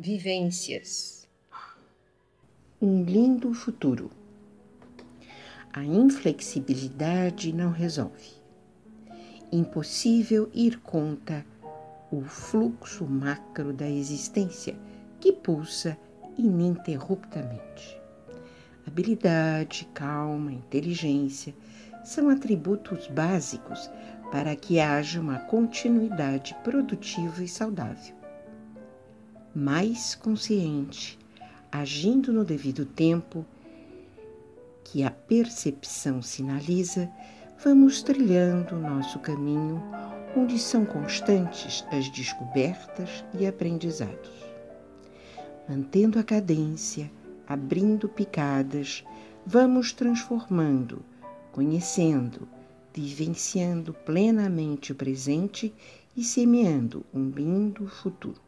Vivências. Um lindo futuro. A inflexibilidade não resolve. Impossível ir contra o fluxo macro da existência que pulsa ininterruptamente. Habilidade, calma, inteligência são atributos básicos para que haja uma continuidade produtiva e saudável mais consciente, agindo no devido tempo que a percepção sinaliza, vamos trilhando nosso caminho onde são constantes as descobertas e aprendizados. Mantendo a cadência, abrindo picadas, vamos transformando, conhecendo, vivenciando plenamente o presente e semeando um lindo futuro.